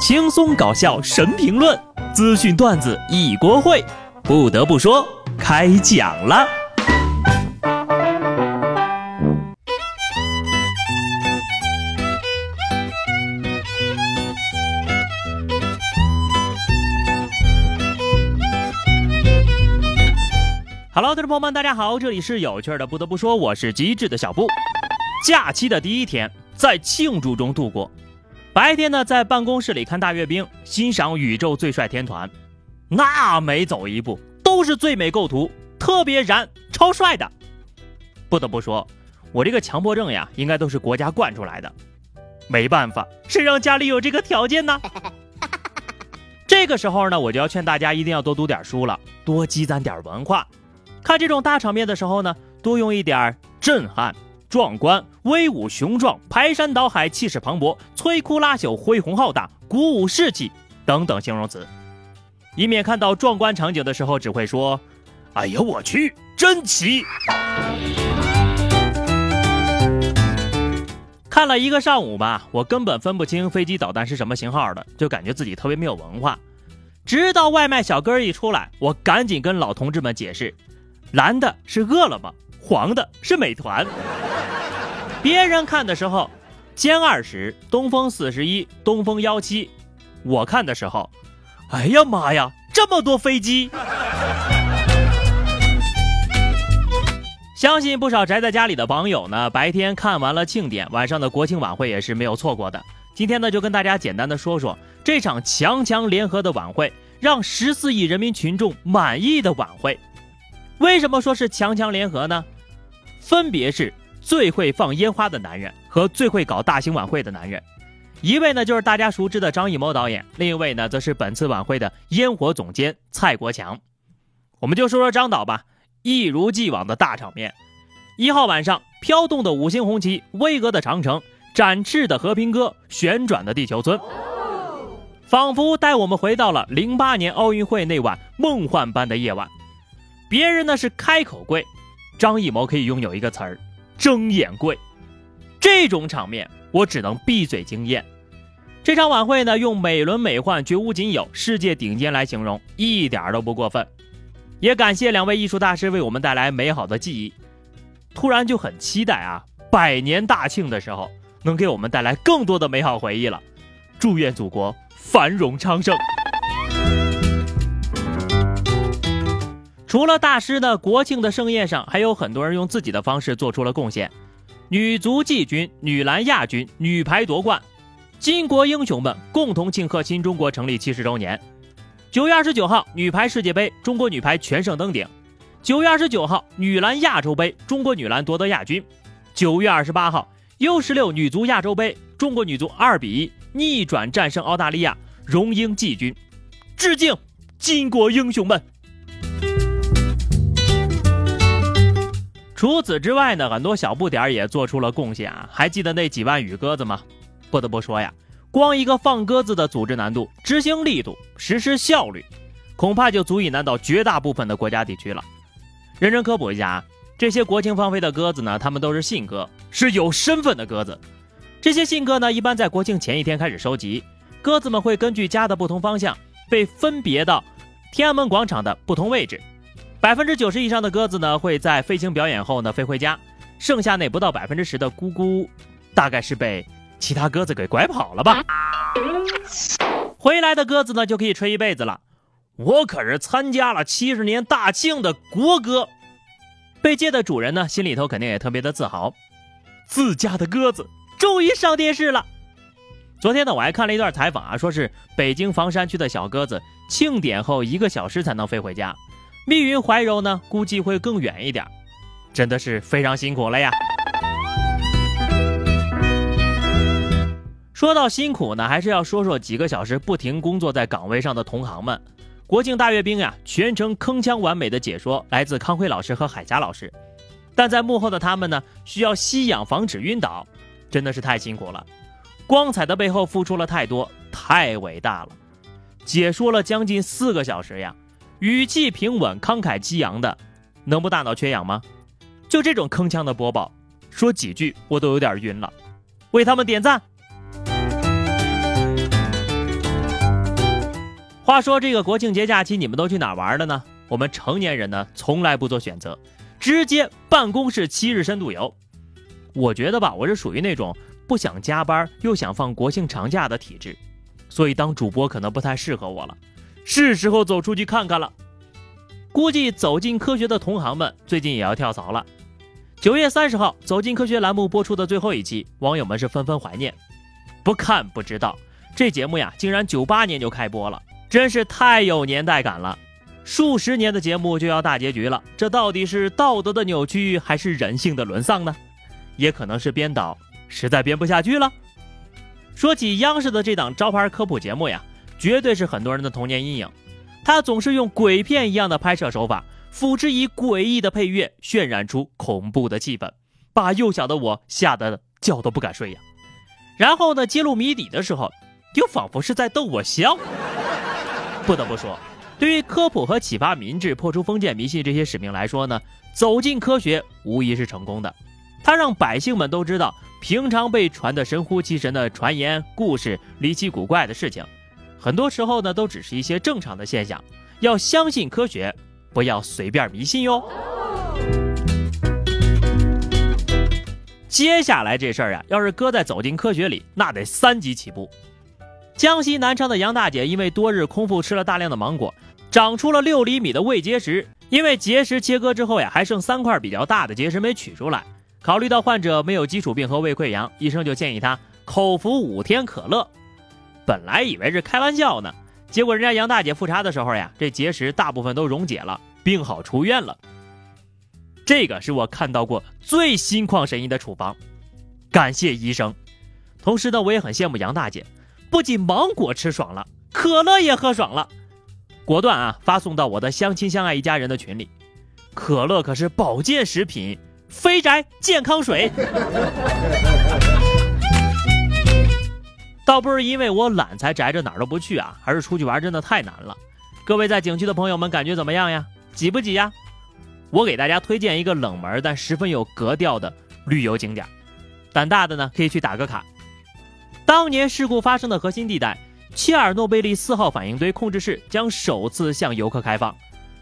轻松搞笑神评论，资讯段子一锅烩。不得不说，开讲了。Hello，听众朋友们，大家好，这里是有趣的。不得不说，我是机智的小布。假期的第一天，在庆祝中度过。白天呢，在办公室里看大阅兵，欣赏宇宙最帅天团，那每走一步都是最美构图，特别燃，超帅的。不得不说，我这个强迫症呀，应该都是国家惯出来的。没办法，谁让家里有这个条件呢？这个时候呢，我就要劝大家一定要多读点书了，多积攒点文化。看这种大场面的时候呢，多用一点震撼。壮观、威武、雄壮、排山倒海、气势磅礴、摧枯拉朽、恢宏浩大、鼓舞士气等等形容词，以免看到壮观场景的时候只会说：“哎呀，我去，真奇！”看了一个上午吧，我根本分不清飞机导弹是什么型号的，就感觉自己特别没有文化。直到外卖小哥一出来，我赶紧跟老同志们解释：蓝的是饿了么，黄的是美团。别人看的时候，歼二十、东风四十一、东风幺七；我看的时候，哎呀妈呀，这么多飞机！相信不少宅在家里的网友呢，白天看完了庆典，晚上的国庆晚会也是没有错过的。今天呢，就跟大家简单的说说这场强强联合的晚会，让十四亿人民群众满意的晚会。为什么说是强强联合呢？分别是。最会放烟花的男人和最会搞大型晚会的男人，一位呢就是大家熟知的张艺谋导演，另一位呢则是本次晚会的烟火总监蔡国强。我们就说说张导吧，一如既往的大场面。一号晚上，飘动的五星红旗，巍峨的长城，展翅的和平鸽，旋转的地球村，仿佛带我们回到了零八年奥运会那晚梦幻般的夜晚。别人呢是开口跪，张艺谋可以拥有一个词儿。睁眼跪，这种场面我只能闭嘴惊艳。这场晚会呢，用美轮美奂、绝无仅有、世界顶尖来形容，一点都不过分。也感谢两位艺术大师为我们带来美好的记忆。突然就很期待啊，百年大庆的时候能给我们带来更多的美好回忆了。祝愿祖国繁荣昌盛。除了大师呢，国庆的盛宴上还有很多人用自己的方式做出了贡献。女足季军、女篮亚军、女排夺冠，巾帼英雄们共同庆贺新中国成立七十周年。九月二十九号，女排世界杯，中国女排全胜登顶。九月二十九号，女篮亚洲杯，中国女篮夺得亚军。九月二十八号，U 十六女足亚洲杯，中国女足二比一逆转战胜澳大利亚，荣膺季军。致敬巾帼英雄们！除此之外呢，很多小不点儿也做出了贡献啊！还记得那几万羽鸽子吗？不得不说呀，光一个放鸽子的组织难度、执行力度、实施效率，恐怕就足以难倒绝大部分的国家地区了。认真科普一下啊，这些国庆放飞的鸽子呢，它们都是信鸽，是有身份的鸽子。这些信鸽呢，一般在国庆前一天开始收集，鸽子们会根据家的不同方向，被分别到天安门广场的不同位置。百分之九十以上的鸽子呢，会在飞行表演后呢飞回家，剩下那不到百分之十的咕咕，大概是被其他鸽子给拐跑了吧。回来的鸽子呢，就可以吹一辈子了。我可是参加了七十年大庆的国歌，被借的主人呢，心里头肯定也特别的自豪，自家的鸽子终于上电视了。昨天呢，我还看了一段采访啊，说是北京房山区的小鸽子庆典后一个小时才能飞回家。密云怀柔呢，估计会更远一点，真的是非常辛苦了呀。说到辛苦呢，还是要说说几个小时不停工作在岗位上的同行们。国庆大阅兵呀，全程铿锵完美的解说来自康辉老师和海霞老师，但在幕后的他们呢，需要吸氧防止晕倒，真的是太辛苦了。光彩的背后付出了太多，太伟大了。解说了将近四个小时呀。语气平稳、慷慨激昂的，能不大脑缺氧吗？就这种铿锵的播报，说几句我都有点晕了。为他们点赞。话说这个国庆节假期你们都去哪玩了呢？我们成年人呢从来不做选择，直接办公室七日深度游。我觉得吧，我是属于那种不想加班又想放国庆长假的体质，所以当主播可能不太适合我了，是时候走出去看看了。估计走进科学的同行们最近也要跳槽了。九月三十号，《走进科学》栏目播出的最后一期，网友们是纷纷怀念。不看不知道，这节目呀，竟然九八年就开播了，真是太有年代感了。数十年的节目就要大结局了，这到底是道德的扭曲，还是人性的沦丧呢？也可能是编导实在编不下去了。说起央视的这档招牌科普节目呀，绝对是很多人的童年阴影。他总是用鬼片一样的拍摄手法，辅之以诡异的配乐，渲染出恐怖的气氛，把幼小的我吓得觉都不敢睡呀。然后呢，揭露谜底的时候，又仿佛是在逗我笑。不得不说，对于科普和启发民智、破除封建迷信这些使命来说呢，走进科学无疑是成功的。他让百姓们都知道，平常被传得神乎其神的传言、故事、离奇古怪的事情。很多时候呢，都只是一些正常的现象，要相信科学，不要随便迷信哟。接下来这事儿啊，要是搁在走进科学里，那得三级起步。江西南昌的杨大姐因为多日空腹吃了大量的芒果，长出了六厘米的胃结石。因为结石切割之后呀，还剩三块比较大的结石没取出来。考虑到患者没有基础病和胃溃疡，医生就建议她口服五天可乐。本来以为是开玩笑呢，结果人家杨大姐复查的时候呀，这结石大部分都溶解了，病好出院了。这个是我看到过最心旷神怡的处方，感谢医生。同时呢，我也很羡慕杨大姐，不仅芒果吃爽了，可乐也喝爽了，果断啊发送到我的相亲相爱一家人的群里。可乐可是保健食品，肥宅健康水。倒不是因为我懒才宅着哪儿都不去啊，而是出去玩真的太难了。各位在景区的朋友们感觉怎么样呀？挤不挤呀？我给大家推荐一个冷门但十分有格调的旅游景点，胆大的呢可以去打个卡。当年事故发生的核心地带切尔诺贝利四号反应堆控制室将首次向游客开放，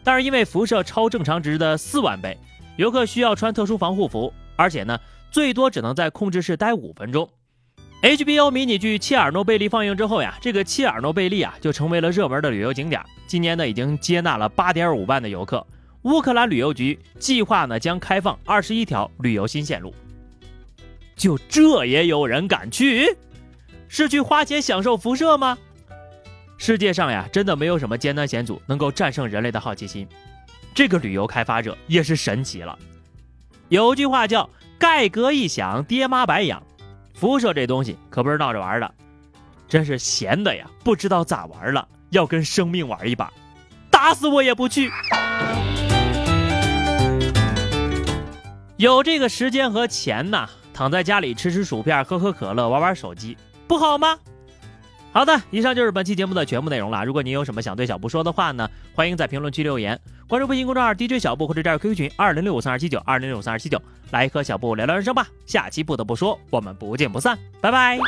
但是因为辐射超正常值的四万倍，游客需要穿特殊防护服，而且呢最多只能在控制室待五分钟。HBO 迷你剧《切尔诺贝利》放映之后呀，这个切尔诺贝利啊就成为了热门的旅游景点。今年呢已经接纳了8.5万的游客。乌克兰旅游局计划呢将开放21条旅游新线路。就这也有人敢去？是去花钱享受辐射吗？世界上呀真的没有什么艰难险阻能够战胜人类的好奇心。这个旅游开发者也是神奇了。有句话叫“盖革一响，爹妈白养”。辐射这东西可不是闹着玩的，真是闲的呀，不知道咋玩了，要跟生命玩一把，打死我也不去。有这个时间和钱呐，躺在家里吃吃薯片，喝喝可乐，玩玩手机，不好吗？好的，以上就是本期节目的全部内容了。如果您有什么想对小布说的话呢，欢迎在评论区留言，关注微信公众号 DJ 小布或者加入 QQ 群二零六五三二七九二零六五三二七九，来和小布聊聊人生吧。下期不得不说，我们不见不散，拜拜。